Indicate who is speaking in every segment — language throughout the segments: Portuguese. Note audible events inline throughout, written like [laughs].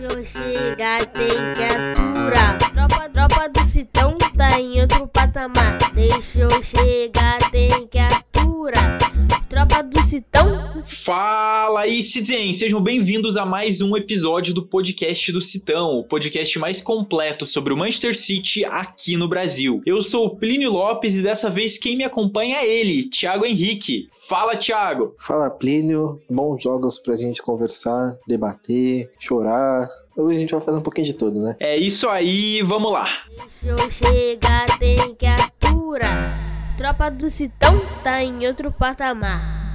Speaker 1: Deixa eu chegar, tem que aturar. Tropa, tropa do Citão tá em outro patamar. Deixa eu chegar, tem que aturar. Citão.
Speaker 2: Fala aí, Citizen! Sejam bem-vindos a mais um episódio do podcast do Citão, o podcast mais completo sobre o Manchester City aqui no Brasil. Eu sou o Plínio Lopes e dessa vez quem me acompanha é ele, Thiago Henrique. Fala, Thiago!
Speaker 3: Fala, Plínio. Bons jogos pra gente conversar, debater, chorar. Hoje a gente vai fazer um pouquinho de tudo, né?
Speaker 2: É isso aí, vamos lá!
Speaker 1: Deixa eu chegar, tem que aturar. Tropa do Citão tá em outro patamar.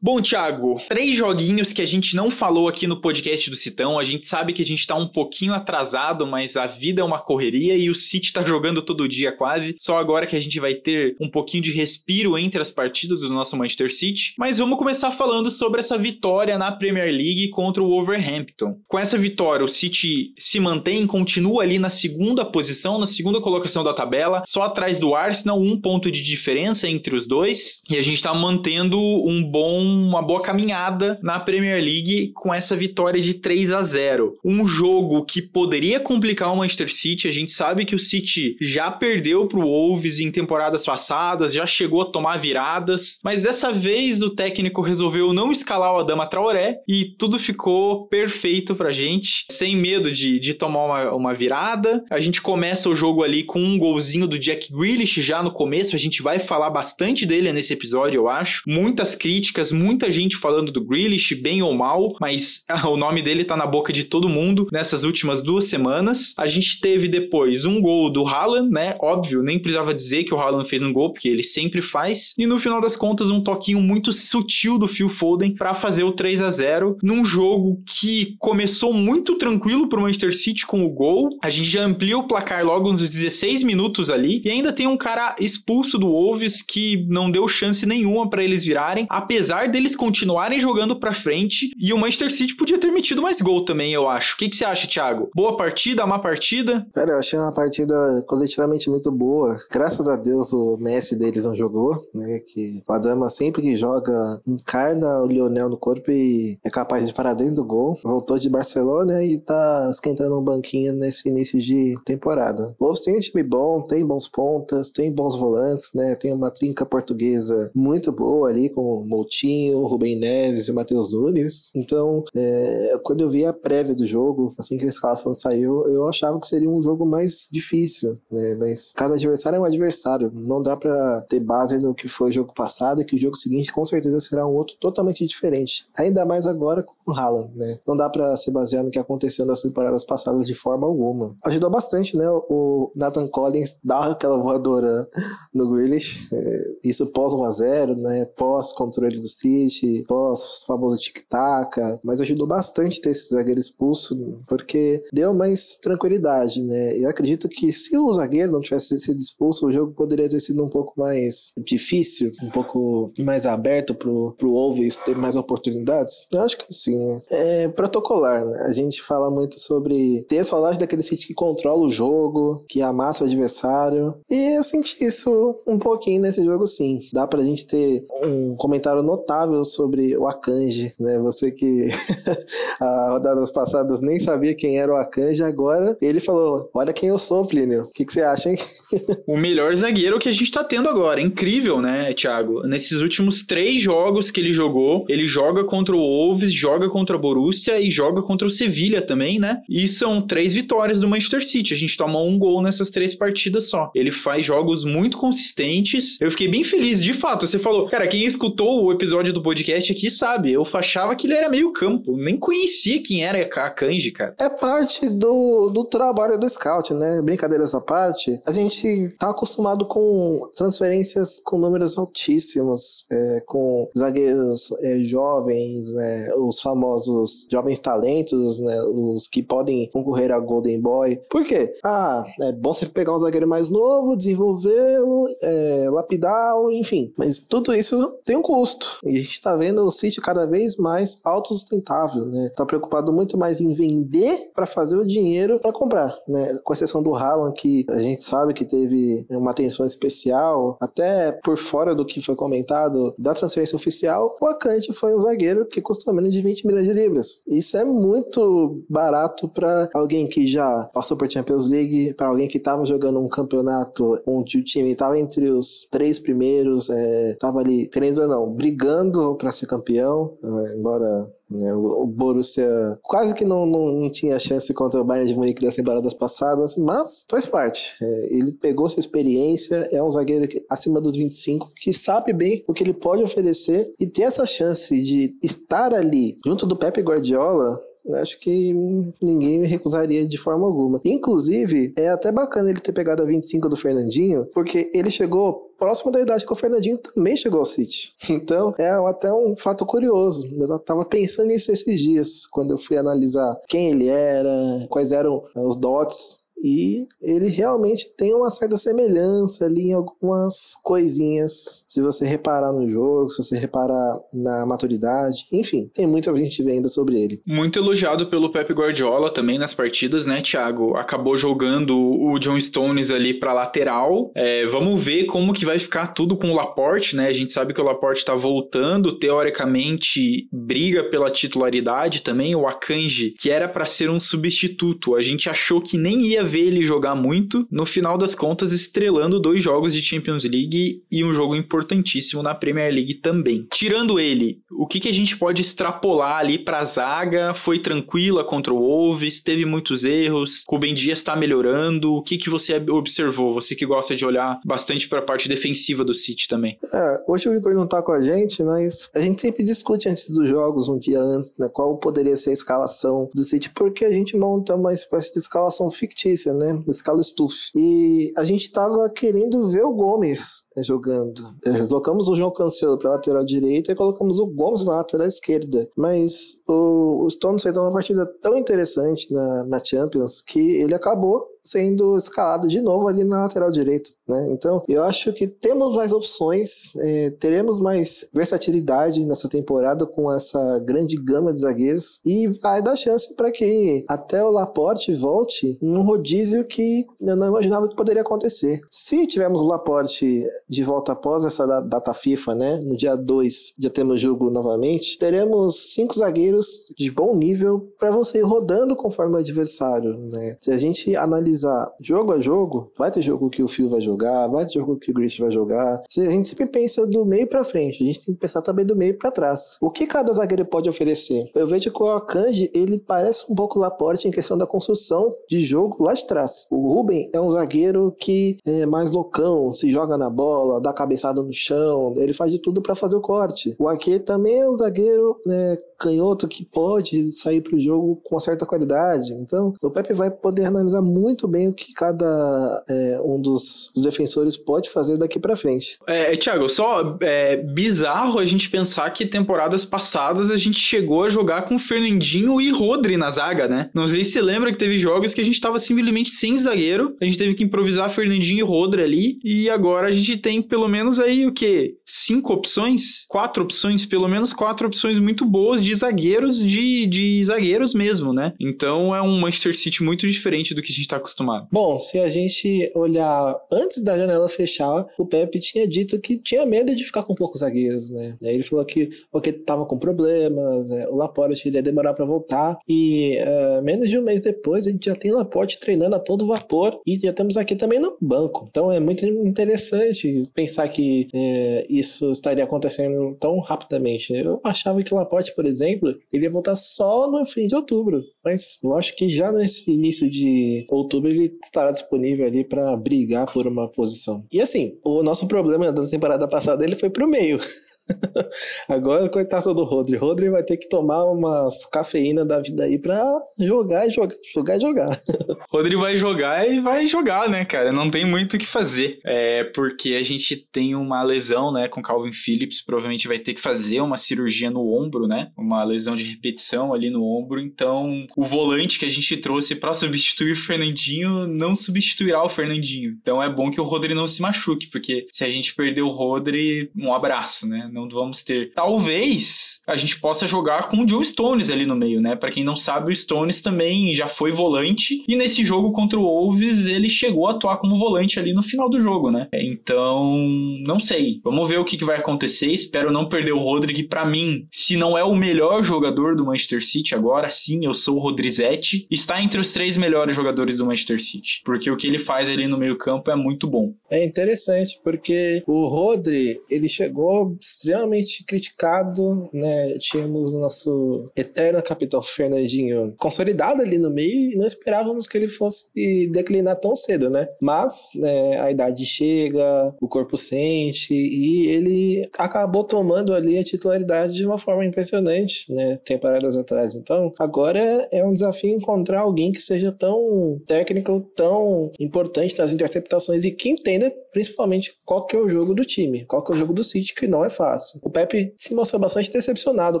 Speaker 2: Bom, Thiago, três joguinhos que a gente não falou aqui no podcast do Citão. A gente sabe que a gente tá um pouquinho atrasado, mas a vida é uma correria e o City tá jogando todo dia quase. Só agora que a gente vai ter um pouquinho de respiro entre as partidas do nosso Manchester City. Mas vamos começar falando sobre essa vitória na Premier League contra o Wolverhampton. Com essa vitória, o City se mantém, continua ali na segunda posição, na segunda colocação da tabela, só atrás do Arsenal, um ponto de diferença entre os dois. E a gente tá mantendo um bom uma boa caminhada na Premier League com essa vitória de 3 a 0. Um jogo que poderia complicar o Manchester City. A gente sabe que o City já perdeu para o Wolves em temporadas passadas, já chegou a tomar viradas, mas dessa vez o técnico resolveu não escalar o Adama Traoré e tudo ficou perfeito pra gente, sem medo de, de tomar uma, uma virada. A gente começa o jogo ali com um golzinho do Jack Grealish já no começo, a gente vai falar bastante dele nesse episódio, eu acho. Muitas críticas, muita gente falando do Grealish, bem ou mal, mas [laughs] o nome dele tá na boca de todo mundo nessas últimas duas semanas. A gente teve depois um gol do Haaland, né? Óbvio, nem precisava dizer que o Haaland fez um gol, porque ele sempre faz. E no final das contas, um toquinho muito sutil do Phil Foden para fazer o 3 a 0 num jogo que começou muito tranquilo pro Manchester City com o gol. A gente já amplia o placar logo nos 16 minutos ali e ainda tem um cara expulso do Wolves que não deu chance nenhuma para eles virarem, apesar deles continuarem jogando para frente e o Manchester City podia ter metido mais gol também, eu acho. O que, que você acha, Thiago? Boa partida, má partida?
Speaker 3: Cara, eu achei uma partida coletivamente muito boa. Graças a Deus o Messi deles não jogou, né? Que o Adama sempre que joga encarna o Lionel no corpo e é capaz de parar dentro do gol. Voltou de Barcelona e tá esquentando um banquinho nesse início de temporada. O Wolves tem um time bom, tem bons pontas, tem bons volantes, né? Tem uma trinca portuguesa muito boa ali com o Moutinho, o Rubem Neves e o Matheus Nunes. Então, é, quando eu vi a prévia do jogo, assim que a escalação saiu, eu achava que seria um jogo mais difícil, né? Mas cada adversário é um adversário. Não dá para ter base no que foi o jogo passado e que o jogo seguinte com certeza será um outro totalmente diferente. Ainda mais agora com o Haaland, né? Não dá para se basear no que aconteceu nas temporadas passadas de forma alguma. Ajudou bastante, né? O Nathan Collins dar aquela voadora no Grealish. É, isso pós 1x0, né? Pós controle do City, pós famoso tic-tac. Mas ajudou bastante ter esse zagueiro expulso, porque deu mais tranquilidade, né? Eu acredito que se o zagueiro não tivesse sido expulso, o jogo poderia ter sido um pouco mais difícil, um pouco mais aberto pro, pro Wolves ter mais oportunidades. Eu acho que sim. É protocolar, né? A gente fala muito sobre ter saudade daquele City que controla o jogo, que amassa o adversário. E eu senti isso um pouquinho nesse jogo, sim. Dá pra gente ter um comentário notável sobre o Akanji, né? Você que [laughs] a rodadas passadas nem sabia quem era o Akanji, agora ele falou: Olha quem eu sou, Plínio. O que, que você acha, hein? [laughs]
Speaker 2: o melhor zagueiro que a gente tá tendo agora. Incrível, né, Thiago? Nesses últimos três jogos que ele jogou, ele joga contra o Wolves, joga contra a Borussia e joga contra o Sevilha também, né? E são três vitórias do Manchester City. A gente toma um gol nessas três partidas só. Ele faz jogos muito consistentes. Eu fiquei bem feliz, de fato. Você falou, cara, quem escutou o episódio do podcast aqui sabe, eu achava que ele era meio campo. Nem conhecia quem era a Kanji, cara.
Speaker 3: É parte do, do trabalho do scout, né? Brincadeira essa parte. A gente tá acostumado com transferências com números altíssimos, é, com zagueiros é, jovens, né? Os famosos jovens talentos, né? Os que podem concorrer a Golden Boy. Por quê? Ah, é bom você pegar um zagueiro mais novo, desenvolvê-lo, é, lapidá-lo, enfim. Mas tudo isso tem um custo. E E a gente tá vendo o City cada vez mais autossustentável, né? Tá preocupado muito mais em vender para fazer o dinheiro para comprar, né? Com exceção do Haaland, que a gente sabe que teve uma atenção especial, até por fora do que foi comentado da transferência oficial, o Akanji foi um zagueiro que custou menos de 20 milhões de libras. Isso é muito barato para alguém que já passou por Champions League, para alguém que estava jogando um campeonato onde o time estava entre os três primeiros, estava é, ali, querendo ou não, brigando para ser campeão, é, embora né? O, Borussia quase que não, não, não, tinha chance contra o Bayern de Munique das temporadas passadas, mas faz parte. É, ele pegou essa experiência, é um zagueiro que, acima dos 25 que sabe bem o que ele pode oferecer e ter essa chance de estar ali junto do Pepe Guardiola acho que ninguém me recusaria de forma alguma. Inclusive, é até bacana ele ter pegado a 25 do Fernandinho, porque ele chegou próximo da idade que o Fernandinho também chegou ao City. [laughs] Então, é até um fato curioso. Eu tava pensando nisso esses dias, quando eu fui analisar quem ele era, quais eram os dots e ele realmente tem uma certa semelhança ali em algumas coisinhas. Se você reparar no jogo, se você reparar na maturidade, enfim, tem muita gente vendo sobre ele.
Speaker 2: Muito elogiado pelo Pep Guardiola também nas partidas, né, Thiago? Acabou jogando o John Stones ali para lateral. É, vamos ver como que vai ficar tudo com o Laporte, né? A gente sabe que o Laporte tá voltando, teoricamente briga pela titularidade também. O Akanji, que era para ser um substituto, a gente achou que nem ia ver ele jogar muito, no final das contas estrelando dois jogos de Champions League e um jogo importantíssimo na Premier League também. Tirando ele, o que, que a gente pode extrapolar ali para a zaga? Foi tranquila contra o Wolves, teve muitos erros, Rubem Dias está melhorando. O que, que você observou? Você que gosta de olhar bastante para a parte defensiva do City também.
Speaker 3: É, hoje o Igor não está com a gente, mas a gente sempre discute antes dos jogos, um dia antes, né, qual poderia ser a escalação do City, porque a gente monta uma espécie de escalação fictícia, né? Escala stuff. E a gente estava querendo ver o Gomes né, jogando. É, colocamos o João Cancelo para lateral direita e colocamos o Gomes na lateral esquerda. Mas o, o Stones fez uma partida tão interessante na, na Champions que ele acabou sendo escalado de novo ali na lateral direito, né? Então, eu acho que temos mais opções, é, teremos mais versatilidade nessa temporada com essa grande gama de zagueiros e vai dar chance para que até o Laporte volte num rodízio que eu não imaginava que poderia acontecer. Se tivermos o Laporte de volta após essa data FIFA, né? No dia 2 já temos jogo novamente, teremos cinco zagueiros de bom nível para você ir rodando conforme o adversário, né? Se a gente analisar analisar jogo a jogo, vai ter jogo que o Phil vai jogar, vai ter jogo que o Grish vai jogar. A gente sempre pensa do meio para frente, a gente tem que pensar também do meio para trás. O que cada zagueiro pode oferecer? Eu vejo que o Akanji, ele parece um pouco Laporte em questão da construção de jogo lá de trás. O Ruben é um zagueiro que é mais loucão, se joga na bola, dá cabeçada no chão, ele faz de tudo para fazer o corte. O Ake também é um zagueiro né, canhoto que pode sair para o jogo com uma certa qualidade. Então, o Pepe vai poder analisar muito bem o que cada é, um dos, defensores pode fazer daqui para frente.
Speaker 2: É, Thiago, só é bizarro a gente pensar que temporadas passadas a gente chegou a jogar com Fernandinho e Rodri na zaga, né? Não sei se você lembra que teve jogos que a gente estava simplesmente sem zagueiro, a gente teve que improvisar Fernandinho e Rodri ali, e agora a gente tem pelo menos aí o que? Cinco opções? Quatro opções? Pelo menos quatro opções muito boas de zagueiros de, de zagueiros mesmo, né? Então é um Manchester City muito diferente do que a gente está acostumado.
Speaker 3: Bom, se a gente olhar antes da janela fechar, o Pepe tinha dito que tinha medo de ficar com poucos zagueiros, né? Aí ele falou que porque tava com problemas, é, o Laporte ia demorar para voltar e é, menos de um mês depois a gente já tem Laporte treinando a todo vapor e já temos aqui também no banco. Então é muito interessante pensar que é, isso estaria acontecendo tão rapidamente. Eu achava que o Laporte, por exemplo exemplo, ele ia voltar só no fim de outubro. Mas eu acho que já nesse início de outubro ele estará disponível ali para brigar por uma posição. E assim, o nosso problema da temporada passada ele foi pro meio. [laughs] [laughs] Agora, coitado do Rodri. Rodri vai ter que tomar umas cafeína da vida aí pra jogar, jogar, jogar, jogar. [laughs]
Speaker 2: Rodri vai jogar e vai jogar, né, cara? Não tem muito o que fazer. É porque a gente tem uma lesão, né, com Calvin Phillips. Provavelmente vai ter que fazer uma cirurgia no ombro, né? Uma lesão de repetição ali no ombro. Então, o volante que a gente trouxe para substituir o Fernandinho não substituirá o Fernandinho. Então, é bom que o Rodri não se machuque, porque se a gente perder o Rodri, um abraço, né? Não vamos ter. Talvez a gente possa jogar com o Joe Stones ali no meio, né? Para quem não sabe, o Stones também já foi volante e nesse jogo contra o Wolves ele chegou a atuar como volante ali no final do jogo, né? Então, não sei. Vamos ver o que, vai acontecer. Espero não perder o Rodrigo. Para mim, se não é o melhor jogador do Manchester City agora, sim, eu sou o Rodrizete. Está entre os três melhores jogadores do Manchester City, porque o que ele faz ali no meio campo é muito bom.
Speaker 3: É interessante porque o Rodri ele chegou extremamente criticado, né? Tínhamos o nosso eterno capitão Fernandinho consolidado ali no meio e não esperávamos que ele fosse declinar tão cedo, né? Mas né, a idade chega, o corpo sente e ele acabou tomando ali a titularidade de uma forma impressionante, né? Temporadas atrás. Então, agora é um desafio encontrar alguém que seja tão técnico, tão importante nas interceptações e que entenda principalmente qual que é o jogo do time, qual que é o jogo do City, que não é fácil. O Pepe se mostrou bastante decepcionado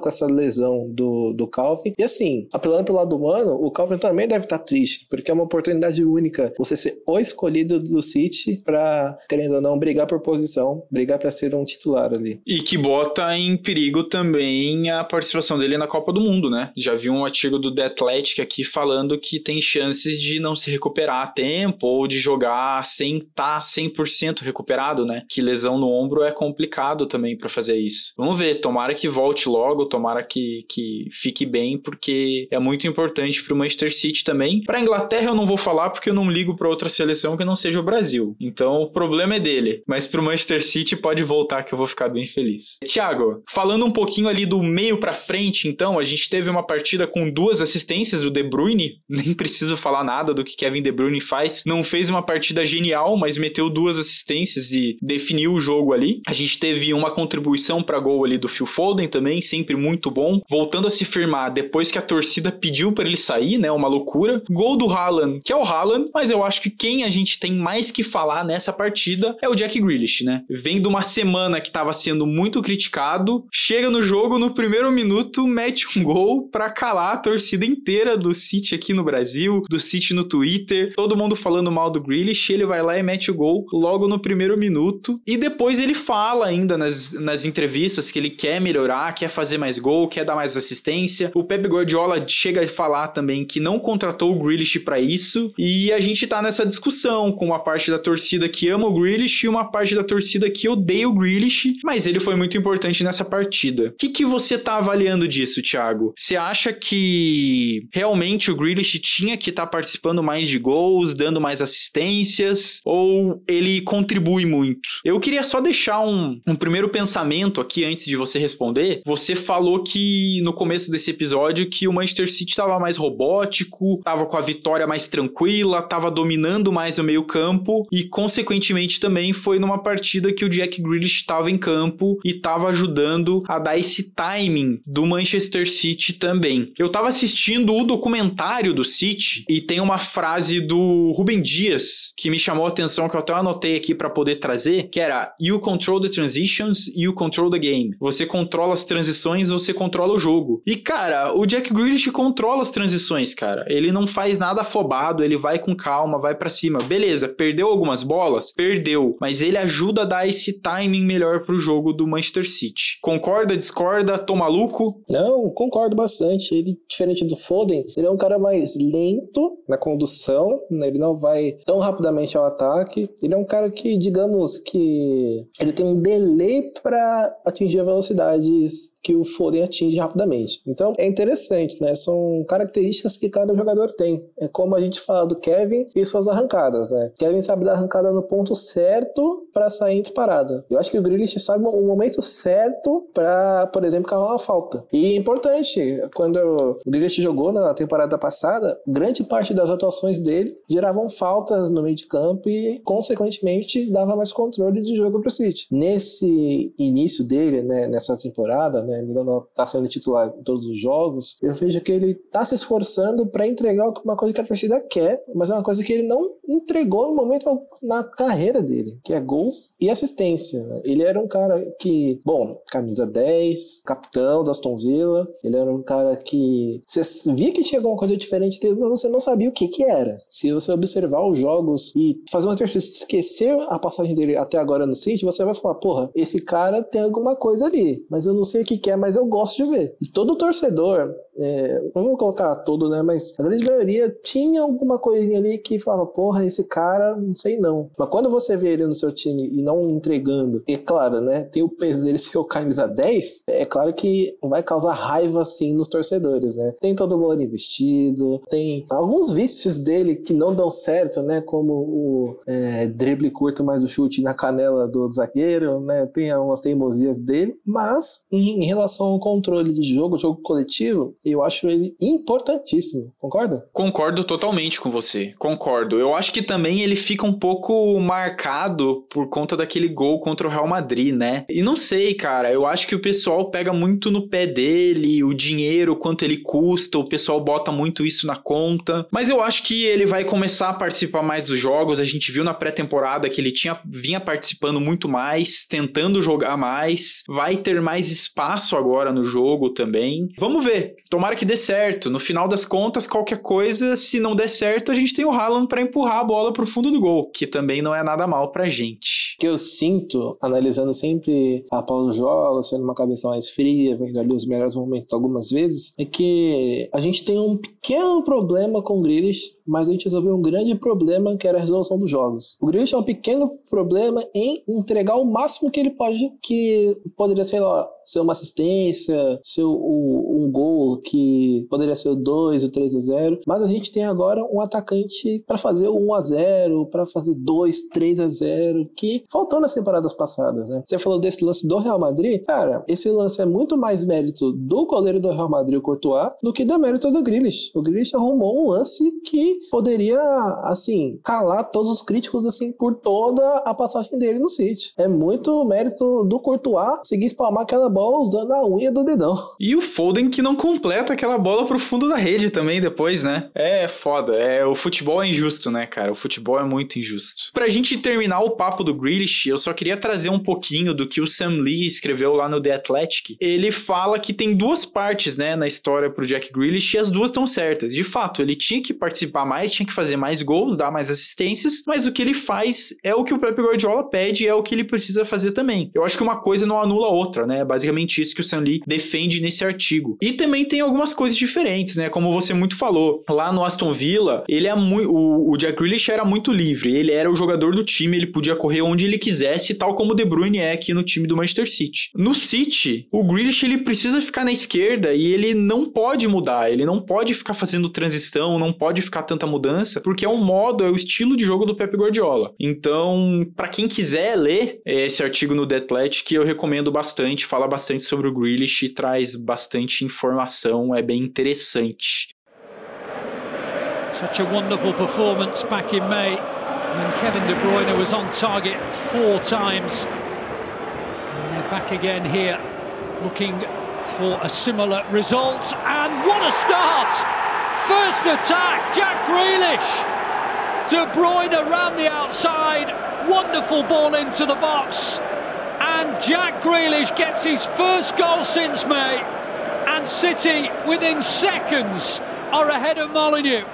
Speaker 3: com essa lesão do, do Calvin. E assim, apelando pelo lado humano, o Calvin também deve estar triste, porque é uma oportunidade única você ser o escolhido do City para, querendo ou não, brigar por posição, brigar para ser um titular ali.
Speaker 2: E que bota em perigo também a participação dele na Copa do Mundo, né? Já vi um artigo do The Athletic aqui falando que tem chances de não se recuperar a tempo ou de jogar sem estar tá 100% recuperado, né? Que lesão no ombro é complicado também para fazer isso. Vamos ver, tomara que volte logo, tomara que, que fique bem, porque é muito importante para o Manchester City também. Para Inglaterra eu não vou falar porque eu não ligo para outra seleção que não seja o Brasil. Então o problema é dele, mas para o Manchester City pode voltar que eu vou ficar bem feliz. Thiago, falando um pouquinho ali do meio para frente, então, a gente teve uma partida com duas assistências do De Bruyne, [laughs] nem preciso falar nada do que Kevin De Bruyne faz. Não fez uma partida genial, mas meteu duas assistências e definiu o jogo ali. A gente teve uma contribuição para gol ali do Phil Foden também, sempre muito bom, voltando a se firmar depois que a torcida pediu para ele sair, né? Uma loucura. Gol do Haaland, que é o Haaland, mas eu acho que quem a gente tem mais que falar nessa partida é o Jack Grealish, né? Vem de uma semana que estava sendo muito criticado, chega no jogo no primeiro minuto, mete um gol para calar a torcida inteira do City aqui no Brasil, do City no Twitter, todo mundo falando mal do Grealish, ele vai lá e mete o gol logo no primeiro minuto. E depois ele fala ainda nas, nas entrevistas que ele quer melhorar, quer fazer mais gol, quer dar mais assistência. O Pep Guardiola chega a falar também que não contratou o Grealish para isso. E a gente tá nessa discussão com uma parte da torcida que ama o Grealish e uma parte da torcida que odeia o Grealish, mas ele foi muito importante nessa partida. O que, que você tá avaliando disso, Thiago? Você acha que realmente o Grealish tinha que estar tá participando mais de gols, dando mais assistências, ou ele contribui muito? Eu queria só deixar um, um primeiro pensamento aqui antes de você responder. Você falou que no começo desse episódio que o Manchester City estava mais robótico, estava com a vitória mais tranquila, estava dominando mais o meio-campo e, consequentemente, também foi numa partida que o Jack Grealish estava em campo e estava ajudando a dar esse timing do Manchester City também. Eu estava assistindo o documentário do City e tem uma frase do Rubem Dias que me chamou a atenção, que eu até anotei aqui para poder trazer, que era You control the transitions, you control the game. Você controla as transições, você controla o jogo. E, cara, o Jack Grealish controla as transições, cara. Ele não faz nada afobado, ele vai com calma, vai para cima. Beleza, perdeu algumas bolas? Perdeu. Mas ele ajuda a dar esse timing melhor pro jogo do Manchester City. Concorda, discorda, tô maluco?
Speaker 3: Não, concordo bastante. Ele, diferente do Foden, ele é um cara mais lento na condução, né? ele não vai tão rapidamente ao ataque. Ele é um cara que, digamos que ele tem um delay para atingir a velocidade que o Foden atinge rapidamente. Então é interessante, né? São características que cada jogador tem. É como a gente fala do Kevin e suas arrancadas, né? Kevin sabe dar arrancada no ponto certo para sair disparada. Eu acho que o Grealish sabe o momento certo para, por exemplo, cavar uma falta. E é importante, quando o Grealish jogou na temporada passada, grande parte das atuações dele geravam faltas no meio de campo e, consequentemente, dava mais controle de jogo para o City. Nesse início dele, né, nessa temporada, né, ele não está sendo titular em todos os jogos, eu vejo que ele está se esforçando para entregar uma coisa que a torcida quer, mas é uma coisa que ele não entregou no momento na carreira dele, que é gol gols e assistência. Né? Ele era um cara que, bom, camisa 10, capitão do Aston Villa, ele era um cara que você via que tinha alguma coisa diferente dele, mas você não sabia o que que era. Se você observar os jogos e fazer um exercício de esquecer a passagem dele até agora no City, você vai falar, porra, esse cara tem alguma coisa ali, mas eu não sei o que que é, mas eu gosto de ver. E todo torcedor, é, não vou colocar todo, né, mas a grande maioria tinha alguma coisinha ali que falava, porra, esse cara, não sei não. Mas quando você vê ele no seu time e não entregando, e claro, né, tem o peso dele [laughs] ser o camisa 10, é claro que vai causar raiva assim nos torcedores, né? Tem todo o valor investido, tem alguns vícios dele que não dão certo, né, como o é, drible curto mais o chute na canela do zagueiro, né? Tem algumas teimosias dele, mas em, relação ao controle de jogo, jogo coletivo, eu acho ele importantíssimo. Concorda?
Speaker 2: Concordo totalmente com você. Concordo. Eu acho que também ele fica um pouco marcado por conta daquele gol contra o Real Madrid, né? E não sei, cara. Eu acho que o pessoal pega muito no pé dele, o dinheiro, quanto ele custa, o pessoal bota muito isso na conta. Mas eu acho que ele vai começar a participar mais dos jogos. A gente viu na pré-temporada que ele tinha vinha participando muito mais, tentando jogar mais. Vai ter mais espaço agora no jogo também. Vamos ver. Tomara que dê certo. No final das contas, qualquer coisa, se não der certo, a gente tem o Haaland para empurrar a bola pro fundo do gol, que também não é nada mal pra gente.
Speaker 3: O que eu sinto, analisando sempre após os jogos, sendo uma cabeça mais fria, vendo ali os melhores momentos algumas vezes, é que a gente tem um pequeno problema com o Grealish, mas a gente resolveu um grande problema que era a resolução dos jogos. O Grealish é um pequeno problema em entregar o máximo que ele pode, que poderia, sei lá, ser uma assistência, ser o, um gol que poderia ser o 2, o 3 a 0, mas a gente tem agora um atacante para fazer o 1 a 0, para fazer 2, 3 a 0, que faltou nas temporadas passadas, né? Você falou desse lance do Real Madrid, cara, esse lance é muito mais mérito do goleiro do Real Madrid, o Courtois, do que do mérito do Grealish. O Grealish arrumou um lance que poderia, assim, calar todos os críticos, assim, por toda a passagem dele no City. É muito mérito do Courtois conseguir espalmar aquela bola usando a unha do dedão.
Speaker 2: E o Foden que não completa aquela bola pro fundo da rede também depois, né? É foda. É, o futebol é injusto, né, cara? O futebol é muito injusto. Pra gente terminar o papo do Grealish, eu só queria trazer um pouquinho do que o Sam Lee escreveu lá no The Athletic. Ele fala que tem duas partes, né, na história pro Jack Grealish e as duas estão certas. De fato, ele tinha que participar mais, tinha que fazer mais gols, dar mais assistências, mas o que ele faz é o que o Pep Guardiola pede, é o que ele precisa fazer também. Eu acho que uma coisa não anula a outra, né? Basicamente basicamente isso que o Sam Lee defende nesse artigo. E também tem algumas coisas diferentes, né? Como você muito falou. Lá no Aston Villa, ele é muito. O, Jack Grealish era muito livre. Ele era o jogador do time, ele podia correr onde ele quisesse, tal como o De Bruyne é aqui no time do Manchester City. No City, o Grealish ele precisa ficar na esquerda e ele não pode mudar. Ele não pode ficar fazendo transição, não pode ficar tanta mudança, porque é um modo, é o estilo de jogo do Pep Guardiola. Então, para quem quiser ler esse artigo no The Athletic, eu recomendo bastante. Fala bastante sobre o Grealish e traz bastante informação, é bem interessante.
Speaker 4: Such a wonderful performance back in May when Kevin De Bruyne was on target four times. And they're back again here looking for a similar result. And what a start! First attack, Jack Grealish. De Bruyne around the outside. Wonderful ball into the box. And Jack Grealish gets his first goal since May. And City, within seconds, are ahead of Molyneux.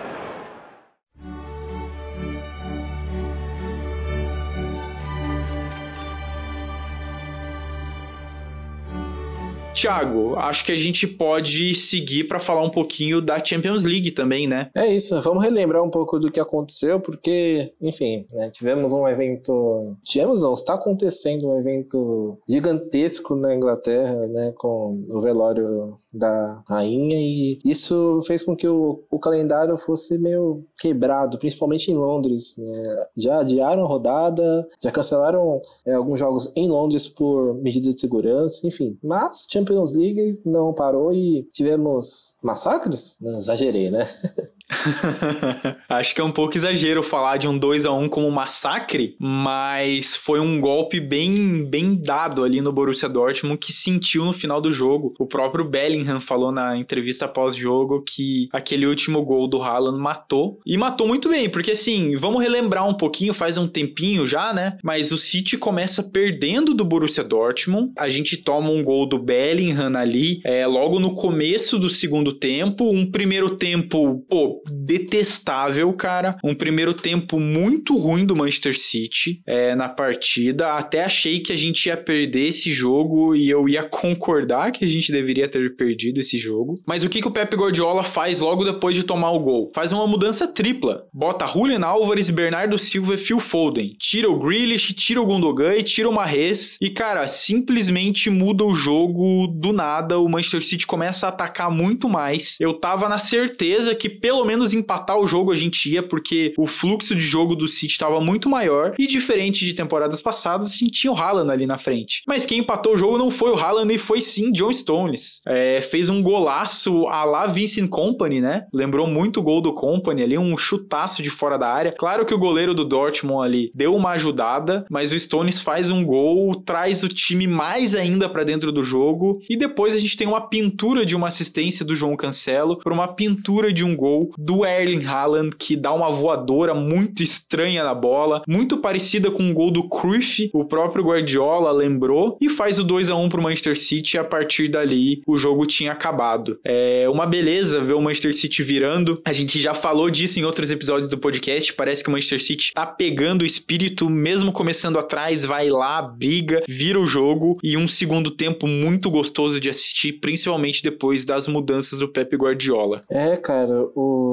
Speaker 2: Thiago, acho que a gente pode seguir para falar um pouquinho da Champions League também, né?
Speaker 3: É isso, vamos relembrar um pouco do que aconteceu, porque, enfim, né, tivemos um evento. Tivemos, não, está acontecendo um evento gigantesco na Inglaterra, né, com o velório da rainha, e isso fez com que o, o calendário fosse meio quebrado, principalmente em Londres. Né? Já adiaram a rodada, já cancelaram é, alguns jogos em Londres por medida de segurança, enfim. Mas Champions League não parou e tivemos massacres? Não exagerei, né? [laughs] [laughs]
Speaker 2: Acho que é um pouco exagero falar de um 2 a 1 como massacre, mas foi um golpe bem, bem dado ali no Borussia Dortmund que sentiu no final do jogo. O próprio Bellingham falou na entrevista pós-jogo que aquele último gol do Haaland matou. E matou muito bem, porque assim, vamos relembrar um pouquinho, faz um tempinho já, né? Mas o City começa perdendo do Borussia Dortmund. A gente toma um gol do Bellingham ali, é, logo no começo do segundo tempo. Um primeiro tempo, pô, detestável, cara. Um primeiro tempo muito ruim do Manchester City é, na partida. Até achei que a gente ia perder esse jogo e eu ia [laughs] concordar que a gente deveria ter perdido esse jogo. Mas o que, que o Pep Guardiola faz logo depois de tomar o gol? Faz uma mudança tripla. Bota Julian Álvares, Bernardo Silva e Phil Foden. Tira o Grealish, tira o Gundogan e tira o Mahrez. E, cara, simplesmente muda o jogo do nada. O Manchester City começa a atacar muito mais. Eu tava na certeza que pelo menos empatar o jogo a gente ia, porque o fluxo de jogo do City estava muito maior. E diferente de temporadas passadas, a gente tinha o Haaland ali na frente. Mas quem empatou o jogo não foi o Haaland e foi sim John Stones. É, fez um golaço a lá Vincent Company, né? Lembrou muito o gol do Company ali, um chutaço de fora da área. Claro que o goleiro do Dortmund ali deu uma ajudada, mas o Stones faz um gol, traz o time mais ainda para dentro do jogo e depois a gente tem uma pintura de uma assistência do João Cancelo por uma pintura de um gol do Erling Haaland que dá uma voadora muito estranha na bola, muito parecida com o gol do Cruyff, o próprio Guardiola lembrou e faz o 2 a 1 pro Manchester City e a partir dali o jogo tinha acabado. É uma beleza ver o Manchester City virando. A gente já falou disso em outros episódios do podcast. Parece que o Manchester City tá pegando o espírito, mesmo começando atrás, vai lá, briga, vira o jogo e um segundo tempo muito gostoso de assistir, principalmente depois das mudanças do Pep Guardiola.
Speaker 3: É, cara, o...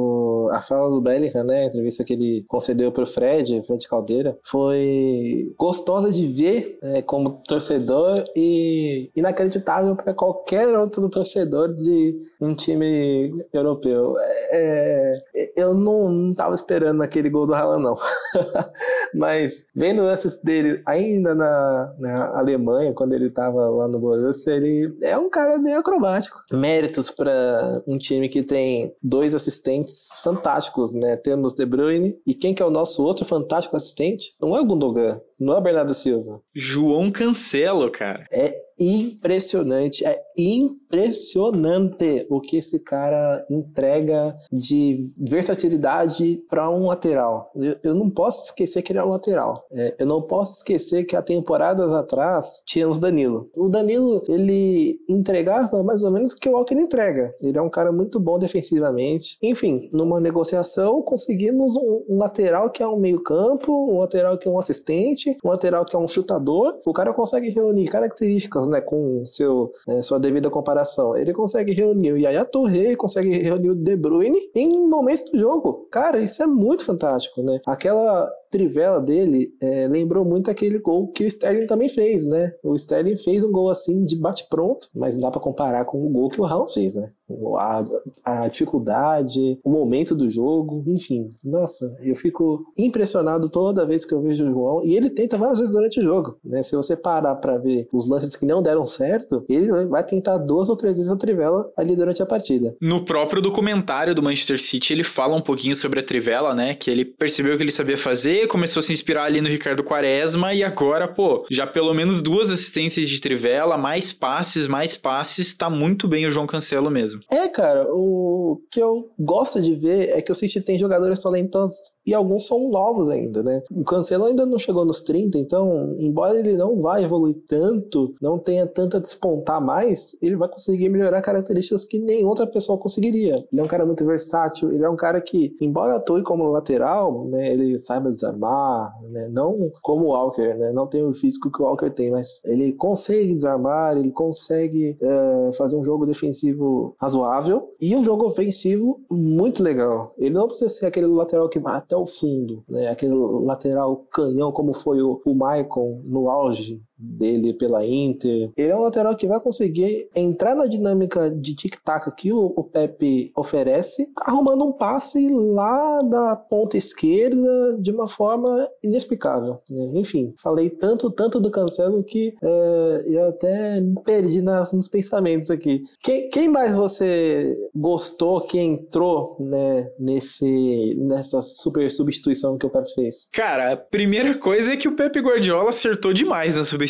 Speaker 3: a fala do Bellingham, né, a entrevista que ele concedeu pro Fred, Fred Caldeira, foi gostosa de ver é, como torcedor e inacreditável para qualquer outro torcedor de um time europeu. É, eu não, não tava esperando aquele gol do Haaland, não. [laughs] Mas vendo lances dele ainda na, na Alemanha, quando ele tava lá no Borussia, ele é um cara bem acrobático. Méritos para um time que tem dois assistentes fantásticos, né? Temos De Bruyne e quem que é o nosso outro fantástico assistente? Não é o Gundogan, não é Bernardo Silva.
Speaker 2: João Cancelo, cara.
Speaker 3: É impressionante, é impressionante o que esse cara entrega de versatilidade para um lateral. Eu, eu, não posso esquecer que ele é um lateral. É, eu não posso esquecer que há temporadas atrás tínhamos Danilo. O Danilo, ele entregava mais ou menos o que o Walker entrega. Ele é um cara muito bom defensivamente. Enfim, numa negociação conseguimos um, um lateral que é um meio campo, um lateral que é um assistente, um lateral que é um chutador. O cara consegue reunir características né, com seu, é, sua devida comparação. Ele consegue reunir o Yaya Touré, consegue reunir o De Bruyne em momentos do jogo. Cara, isso é muito fantástico, né? Aquela trivela dele é, lembrou muito aquele gol que o Sterling também fez, né? O Sterling fez um gol assim de bate-pronto, mas não dá para comparar com o gol que o Raul fez, né? A, a, dificuldade, o momento do jogo, enfim. Nossa, eu fico impressionado toda vez que eu vejo o João. E ele tenta várias vezes durante o jogo, né? Se você parar para ver os lances que não deram certo, ele vai tentar duas ou três vezes a trivela ali durante a partida.
Speaker 2: No próprio documentário do Manchester City, ele fala um pouquinho sobre a trivela, né? Que ele percebeu que ele sabia fazer começou a se inspirar ali no Ricardo Quaresma e agora, pô, já pelo menos duas assistências de trivela, mais passes, mais passes, tá muito bem o João Cancelo mesmo.
Speaker 3: É, cara, o que eu gosto de ver é que o City tem jogadores talentosos e alguns são novos ainda, né? O Cancelo ainda não chegou nos 30, então, embora ele não vá evoluir tanto, não tenha tanto a despontar mais, ele vai conseguir melhorar características que nem outra pessoa conseguiria. Ele é um cara muito versátil, ele é um cara que, embora atue como lateral, né, ele saiba desarmar né? Não como o Walker, né? Não tem o físico que o Walker tem, mas ele consegue desarmar, ele consegue é, fazer um jogo defensivo razoável e um jogo ofensivo muito legal. Ele não precisa ser aquele lateral que vai até o fundo, né? Aquele lateral canhão como foi o, o Maicon no auge dele pela Inter. Ele é um lateral que vai conseguir entrar na dinâmica de tic-tac que o, o Pepe oferece, arrumando um passe lá da ponta esquerda de uma forma inexplicável. Né? Enfim, falei tanto, tanto do Cancelo que é, eu até me perdi nas, nos pensamentos aqui. Quem, quem mais você gostou que entrou né, nesse, nessa super substituição que o Pepe fez?
Speaker 2: Cara, a primeira coisa é que o Pepe Guardiola acertou demais na substituição,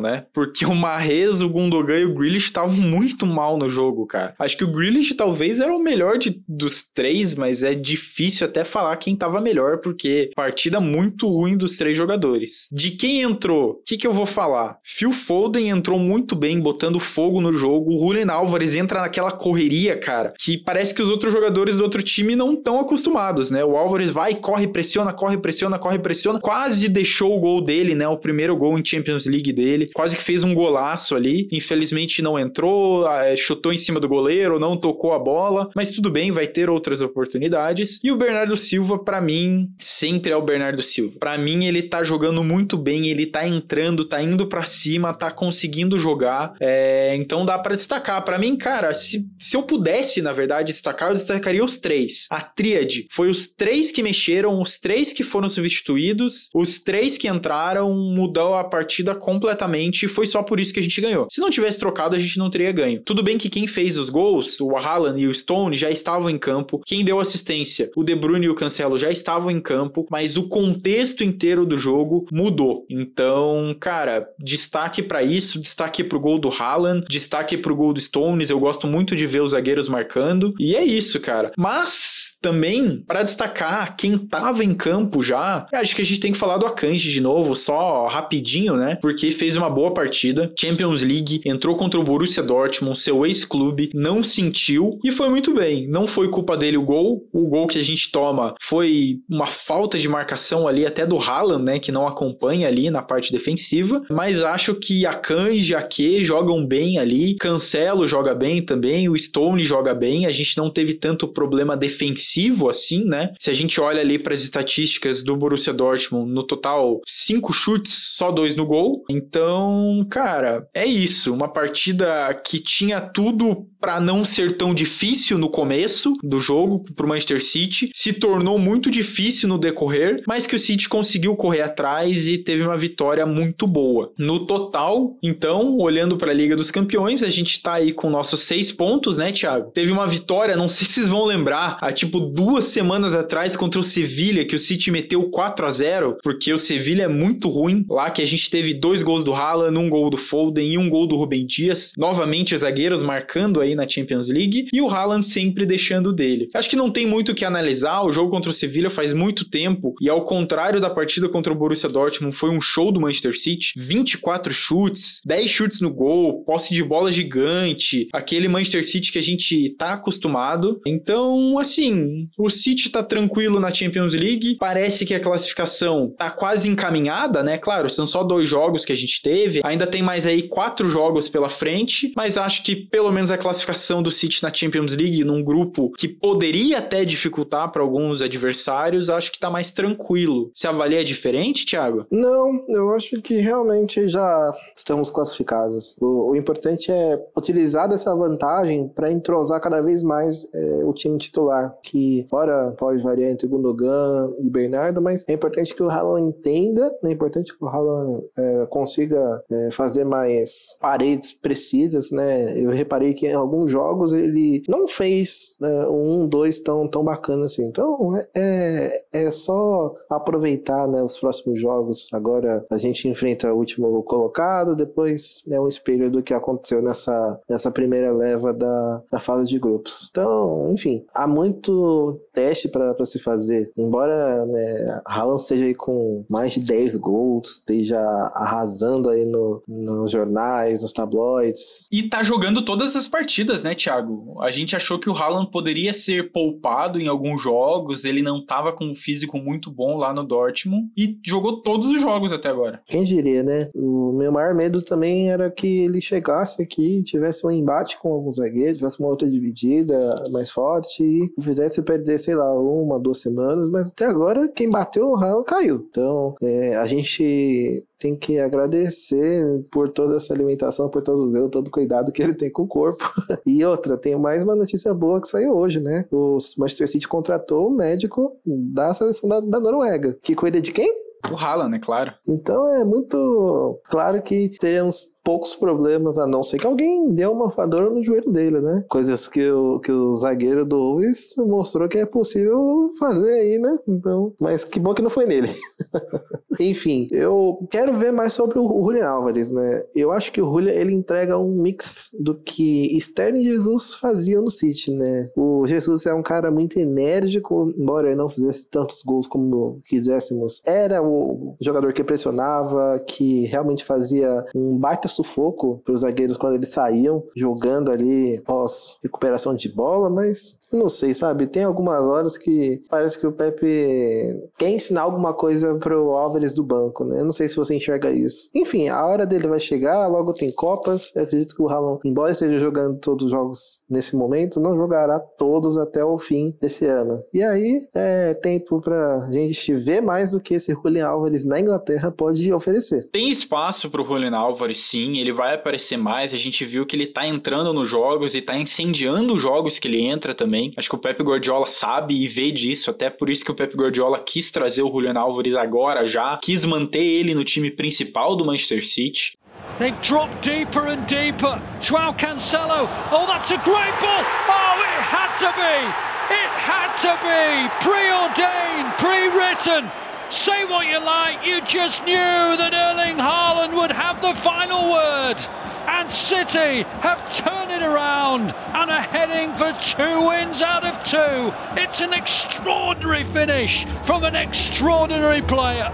Speaker 2: né? Porque o Marrez, o Gundogan e o Grealish estavam muito mal no jogo, cara. Acho que o Grealish talvez era o melhor de, dos três, mas é difícil até falar quem tava melhor, porque partida muito ruim dos três jogadores. De quem entrou, o que, que eu vou falar? Phil Foden entrou muito bem, botando fogo no jogo. O Julian Álvares entra naquela correria, cara, que parece que os outros jogadores do outro time não estão acostumados, né? O Álvares vai, corre, pressiona, corre, pressiona, corre, pressiona. Quase deixou o gol dele, né? O primeiro gol em Champions League dele. Quase que fez um golaço ali. Infelizmente não entrou, é, chutou em cima do goleiro, não tocou a bola. Mas tudo bem, vai ter outras oportunidades. E o Bernardo Silva, para mim, sempre é o Bernardo Silva. Para mim, ele tá jogando muito bem, ele tá entrando, tá indo para cima, tá conseguindo jogar. É, então dá para destacar. Para mim, cara, se, se eu pudesse, na verdade, destacar, eu destacaria os três. A tríade. Foi os três que mexeram, os três que foram substituídos, os três que entraram, mudou a partida completamente e foi só por isso que a gente ganhou. Se não tivesse trocado, a gente não teria ganho. Tudo bem que quem fez os gols, o Haaland e o Stone, já estavam em campo. Quem deu assistência, o De Bruyne e o Cancelo já estavam em campo, mas o contexto inteiro do jogo mudou. Então, cara, destaque para isso, destaque pro gol do Haaland, destaque pro gol do Stones. Eu gosto muito de ver os zagueiros marcando. E é isso, cara. Mas também, para destacar quem tava em campo já, acho que a gente tem que falar do Akanji de novo, só rapidinho, né? Porque fez uma boa partida. Champions League, entrou contra o Borussia Dortmund, seu ex-clube, não sentiu e foi muito bem. Não foi culpa dele o gol. O gol que a gente toma foi uma falta de marcação ali até do Haaland, né? Que não acompanha ali na parte defensiva. Mas acho que a Kanji, a Ke jogam bem ali. Cancelo joga bem também. O Stone joga bem. A gente não teve tanto problema defensivo assim, né? Se a gente olha ali para as estatísticas do Borussia Dortmund, no total, cinco chutes, só dois no gol. Então, cara, é isso. Uma partida que tinha tudo para não ser tão difícil no começo do jogo para o Manchester City, se tornou muito difícil no decorrer, mas que o City conseguiu correr atrás e teve uma vitória muito boa. No total, então, olhando para a Liga dos Campeões, a gente tá aí com nossos seis pontos, né, Thiago? Teve uma vitória, não sei se vocês vão lembrar, há tipo duas semanas atrás contra o Sevilha, que o City meteu 4 a 0 porque o Sevilha é muito ruim. Lá que a gente teve dois gols do Haaland, um gol do Foden e um gol do Rubem Dias. Novamente os zagueiros marcando aí na Champions League e o Haaland sempre deixando dele. Acho que não tem muito o que analisar, o jogo contra o Sevilha faz muito tempo e ao contrário da partida contra o Borussia Dortmund, foi um show do Manchester City, 24 chutes, 10 chutes no gol, posse de bola gigante, aquele Manchester City que a gente tá acostumado. Então, assim, o City tá tranquilo na Champions League, parece que a classificação tá quase encaminhada, né? Claro, são só dois jogos que a gente teve, ainda tem mais aí quatro jogos pela frente, mas acho que pelo menos a classificação do City na Champions League, num grupo que poderia até dificultar para alguns adversários, acho que tá mais tranquilo. Se avalia diferente, Thiago?
Speaker 3: Não, eu acho que realmente já estamos classificados. O, o importante é utilizar dessa vantagem para entrosar cada vez mais é, o time titular, que ora pode variar entre Gundogan e Bernardo, mas é importante que o Haaland entenda, é importante que o Haaland é, consiga é, fazer mais paredes precisas, né? Eu reparei que alguns jogos ele não fez né, um, dois tão, tão bacana assim. Então é, é só aproveitar né, os próximos jogos. Agora a gente enfrenta o último colocado, depois é um espelho do que aconteceu nessa, nessa primeira leva da, da fase de grupos. Então, enfim, há muito teste para se fazer. Embora né, Haaland esteja aí com mais de 10 gols, esteja arrasando aí no, nos jornais, nos tabloides.
Speaker 2: E tá jogando todas as partidas, né, Thiago? A gente achou que o Haaland poderia ser poupado em alguns jogos, ele não tava com um físico muito bom lá no Dortmund e jogou todos os jogos até agora.
Speaker 3: Quem diria, né? O meu maior medo também era que ele chegasse aqui, tivesse um embate com alguns zagueiros, tivesse uma outra dividida mais forte e fizesse perder, sei lá, uma, duas semanas, mas até agora quem bateu no Haaland caiu. Então, é, a gente tem que agradecer por toda essa alimentação, por todo o zelo, todo o cuidado que ele tem com o corpo. [laughs] e outra, tem mais uma notícia boa que saiu hoje, né? O Manchester City contratou o médico da seleção da, da Noruega, que cuida de quem?
Speaker 2: O Haaland, é claro.
Speaker 3: Então é muito claro que temos poucos problemas, a não ser que alguém deu uma voadora no joelho dele, né? Coisas que o, que o zagueiro do Wolves mostrou que é possível fazer aí, né? Então, mas que bom que não foi nele. [laughs] Enfim, eu quero ver mais sobre o Julian Álvares, né? Eu acho que o Julian ele entrega um mix do que Stern e Jesus faziam no City, né? O Jesus é um cara muito enérgico, embora ele não fizesse tantos gols como quiséssemos. Era o jogador que pressionava, que realmente fazia um baita sufoco para os zagueiros quando eles saíam jogando ali pós recuperação de bola, mas eu não sei, sabe? Tem algumas horas que parece que o Pepe quer ensinar alguma coisa pro Álvares do banco, né? Eu não sei se você enxerga isso. Enfim, a hora dele vai chegar, logo tem Copas. Eu acredito que o Haaland, embora esteja jogando todos os jogos nesse momento, não jogará todos até o fim desse ano. E aí é tempo pra gente ver mais do que esse Julian Álvares na Inglaterra pode oferecer.
Speaker 2: Tem espaço pro Julian Álvares, sim ele vai aparecer mais. A gente viu que ele tá entrando nos jogos e tá incendiando os jogos que ele entra também. Acho que o Pep Guardiola sabe e vê disso, até por isso que o Pep Guardiola quis trazer o Julian Álvares agora já, quis manter ele no time principal do Manchester City.
Speaker 4: They drop deeper and deeper. Joao Cancelo. Oh, that's a great ball. Oh, it had to be. It had to be. Preordained, pre-written. Say what you like, you just knew that Erling Haaland would have the final word. And City have turned it around and are heading for two wins out of two. It's an extraordinary finish from an extraordinary player.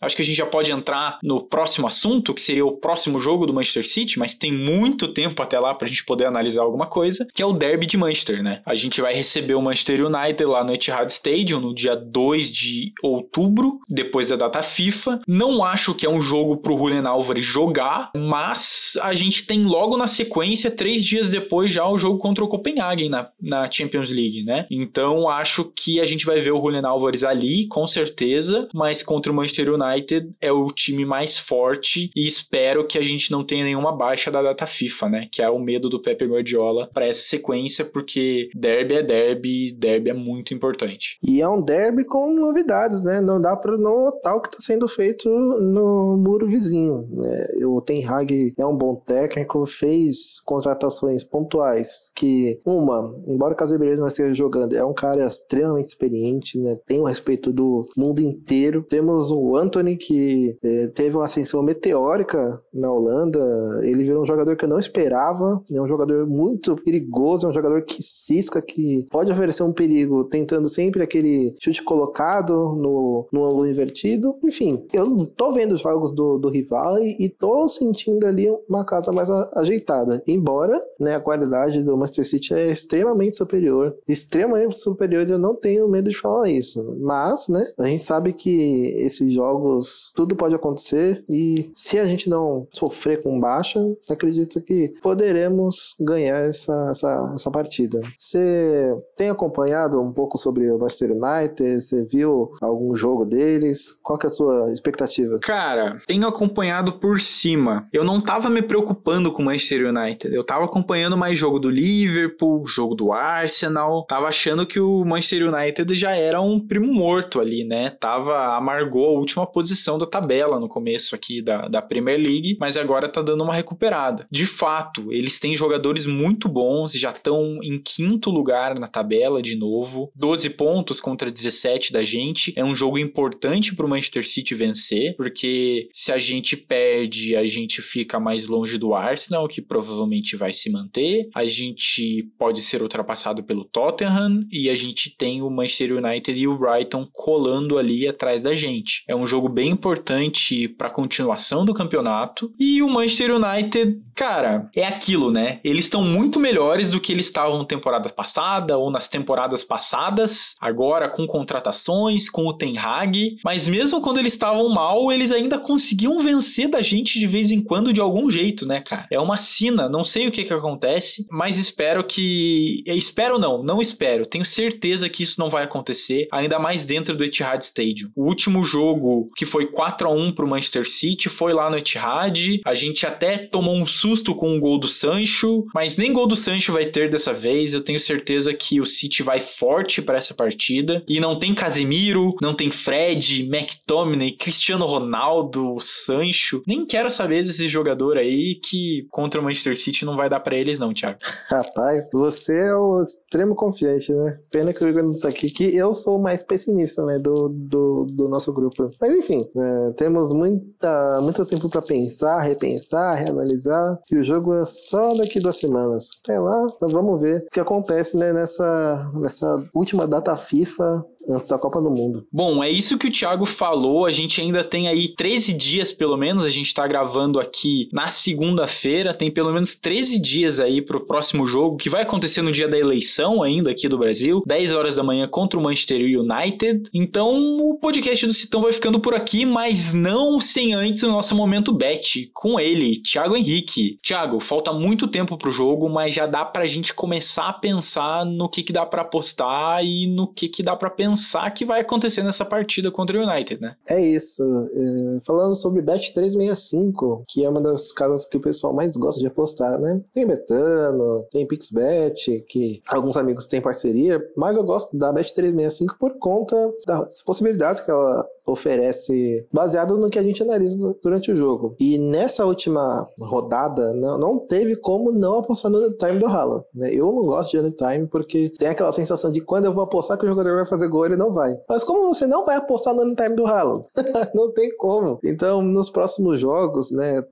Speaker 2: Acho que a gente já pode entrar no próximo assunto, que seria o próximo jogo do Manchester City, mas tem muito tempo até lá pra gente poder analisar alguma coisa, que é o Derby de Manchester, né? A gente vai receber o Manchester United lá no Etihad Stadium no dia 2 de outubro, depois da data FIFA. Não acho que é um jogo pro Julian Álvares jogar, mas a gente tem logo na sequência, três dias depois, já o jogo contra o Copenhagen na, na Champions League, né? Então acho que a gente vai ver o Julian Álvares ali, com certeza, mas contra o Manchester United United é o time mais forte e espero que a gente não tenha nenhuma baixa da data FIFA, né? Que é o medo do Pepe Guardiola para essa sequência, porque derby é derby, derby é muito importante.
Speaker 3: E é um derby com novidades, né? Não dá para notar o que está sendo feito no muro vizinho. Né? O Ten Hag é um bom técnico, fez contratações pontuais que, uma, embora o Casemiro não esteja jogando, é um cara extremamente experiente, né? Tem o respeito do mundo inteiro. Temos o Anthony Anthony, que é, teve uma ascensão meteórica na Holanda. Ele virou um jogador que eu não esperava. É um jogador muito perigoso, é um jogador que cisca, que pode oferecer um perigo, tentando sempre aquele chute colocado no, no ângulo invertido. Enfim, eu tô vendo os jogos do, do rival e, e tô sentindo ali uma casa mais a, ajeitada. Embora né, a qualidade do Manchester City é extremamente superior. Extremamente superior, eu não tenho medo de falar isso. Mas, né, a gente sabe que esses jogos jogos, tudo pode acontecer e se a gente não sofrer com baixa, acredito que poderemos ganhar essa, essa, essa partida. Você tem acompanhado um pouco sobre o Manchester United? Você viu algum jogo deles? Qual que é a sua expectativa?
Speaker 2: Cara, tenho acompanhado por cima. Eu não tava me preocupando com o Manchester United. Eu tava acompanhando mais jogo do Liverpool, jogo do Arsenal. Tava achando que o Manchester United já era um primo morto ali, né? Tava amargou a última posição da tabela no começo aqui da, da Premier League, mas agora tá dando uma recuperada. De fato, eles têm jogadores muito bons e já estão em quinto lugar na tabela de novo. 12 pontos contra 17 da gente. É um jogo importante para o Manchester City vencer, porque se a gente perde, a gente fica mais longe do Arsenal, que provavelmente vai se manter. A gente pode ser ultrapassado pelo Tottenham e a gente tem o Manchester United e o Brighton colando ali atrás da gente. É um jogo jogo bem importante para a continuação do campeonato. E o Manchester United, cara, é aquilo, né? Eles estão muito melhores do que eles estavam na temporada passada ou nas temporadas passadas, agora com contratações, com o Ten Hag, mas mesmo quando eles estavam mal, eles ainda conseguiam vencer da gente de vez em quando de algum jeito, né, cara? É uma sina, não sei o que que acontece, mas espero que espero não, não espero. Tenho certeza que isso não vai acontecer, ainda mais dentro do Etihad Stadium. O último jogo que foi 4 a 1 pro Manchester City, foi lá no Etihad. A gente até tomou um susto com o gol do Sancho, mas nem gol do Sancho vai ter dessa vez. Eu tenho certeza que o City vai forte para essa partida e não tem Casemiro, não tem Fred, McTominay, Cristiano Ronaldo, Sancho. Nem quero saber desse jogador aí que contra o Manchester City não vai dar para eles não, Thiago. [laughs]
Speaker 3: Rapaz, você é o extremo confiante, né? Pena que o Igor não tá aqui, que eu sou o mais pessimista, né, do, do, do nosso grupo. Mas enfim, é, temos muita, muito tempo para pensar, repensar, reanalisar, e o jogo é só daqui duas semanas. Até lá, então vamos ver o que acontece, né, nessa, nessa última data FIFA antes da Copa do Mundo.
Speaker 2: Bom, é isso que o Thiago falou. A gente ainda tem aí 13 dias, pelo menos. A gente tá gravando aqui na segunda-feira. Tem pelo menos 13 dias aí pro próximo jogo, que vai acontecer no dia da eleição ainda aqui do Brasil, 10 horas da manhã contra o Manchester United. Então, o podcast do Citão vai ficando por aqui, mas não sem antes o nosso momento bet com ele, Thiago Henrique. Thiago, falta muito tempo pro jogo, mas já dá pra gente começar a pensar no que que dá para apostar e no que que dá para pensar pensar que vai acontecer nessa partida contra o United, né?
Speaker 3: É isso. É, falando sobre Bet365, que é uma das casas que o pessoal mais gosta de apostar, né? Tem Betano, tem PixBet, que alguns amigos têm parceria, mas eu gosto da Bet365 por conta das possibilidades que ela oferece baseado no que a gente analisa durante o jogo. E nessa última rodada, não, não teve como não apostar no time do Haaland. Né? Eu não gosto de time porque tem aquela sensação de quando eu vou apostar que o jogador vai fazer gol, ele não vai. Mas como você não vai apostar no time do Haaland? [laughs] não tem como. Então, nos próximos jogos, né,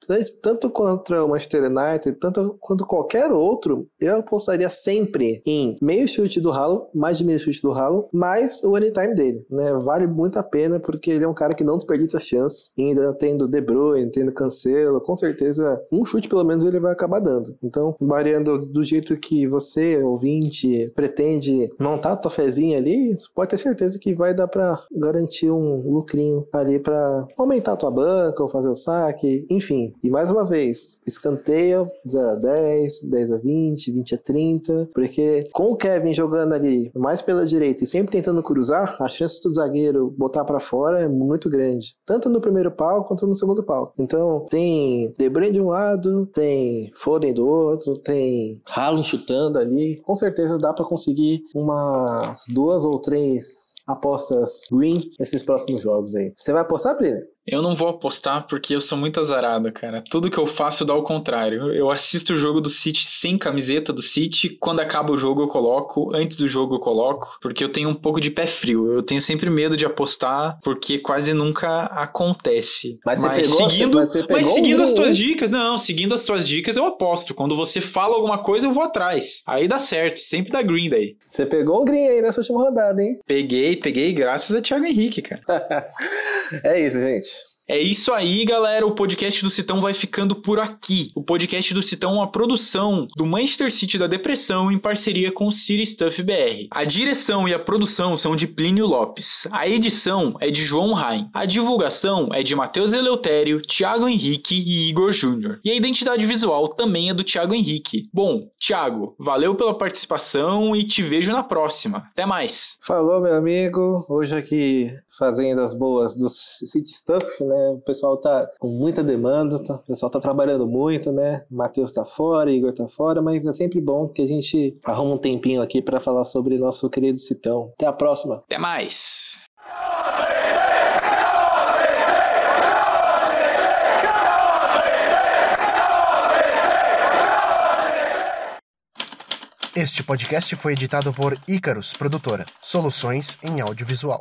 Speaker 3: tanto contra o Manchester United, tanto quanto qualquer outro, eu apostaria sempre em meio chute do Haaland, mais de meio chute do Haaland, mais o anytime dele, né? Vale muito a pena porque ele é um cara que não desperdiça chance. ainda tendo De Bruyne, tendo Cancelo, com certeza um chute pelo menos ele vai acabar dando. Então, variando do jeito que você, ouvinte, pretende montar a tua fezinha ali, pode ter certeza que vai dar para garantir um lucrinho ali para aumentar a tua banca ou fazer o saque, enfim. E mais uma vez, escanteio 0 a 10, 10 a 20, 20 a 30, porque com o Kevin jogando ali mais pela direita e sempre tentando cruzar, a chance do zagueiro botar para fora é muito grande, tanto no primeiro palco quanto no segundo palco. Então, tem De Bruyne de um lado, tem Foden do outro, tem Haaland chutando ali. Com certeza dá para conseguir umas duas ou três apostas green nesses próximos jogos aí. Você vai apostar, Plínio?
Speaker 2: Eu não vou apostar porque eu sou muito azarado, cara. Tudo que eu faço dá o contrário. Eu assisto o jogo do City sem camiseta do City. Quando acaba o jogo eu coloco, antes do jogo eu coloco, porque eu tenho um pouco de pé frio. Eu tenho sempre medo de apostar porque quase nunca acontece.
Speaker 3: Mas, mas você pegou, seguindo, mas, você pegou
Speaker 2: mas seguindo um as tuas dicas, não, seguindo as tuas dicas eu aposto. Quando você fala alguma coisa eu vou atrás. Aí dá certo, sempre dá green daí.
Speaker 3: Você pegou um green aí nessa última rodada, hein?
Speaker 2: Peguei, peguei graças a Thiago Henrique, cara. [laughs]
Speaker 3: é isso, gente.
Speaker 2: É isso aí, galera. O podcast do Citão vai ficando por aqui. O podcast do Citão é uma produção do Manchester City da Depressão em parceria com o City Stuff BR. A direção e a produção são de Plínio Lopes. A edição é de João Rain. A divulgação é de Matheus Eleutério, Thiago Henrique e Igor Júnior. E a identidade visual também é do Thiago Henrique. Bom, Thiago, valeu pela participação e te vejo na próxima. Até mais.
Speaker 3: Falou, meu amigo. Hoje aqui fazendo as boas do City Stuff, né? O pessoal tá com muita demanda, tá? o pessoal tá trabalhando muito, né? Matheus tá fora, Igor tá fora, mas é sempre bom que a gente arruma um tempinho aqui para falar sobre nosso querido Citão. Até a próxima.
Speaker 2: Até mais.
Speaker 5: Este podcast foi editado por Icarus Produtora, soluções em audiovisual.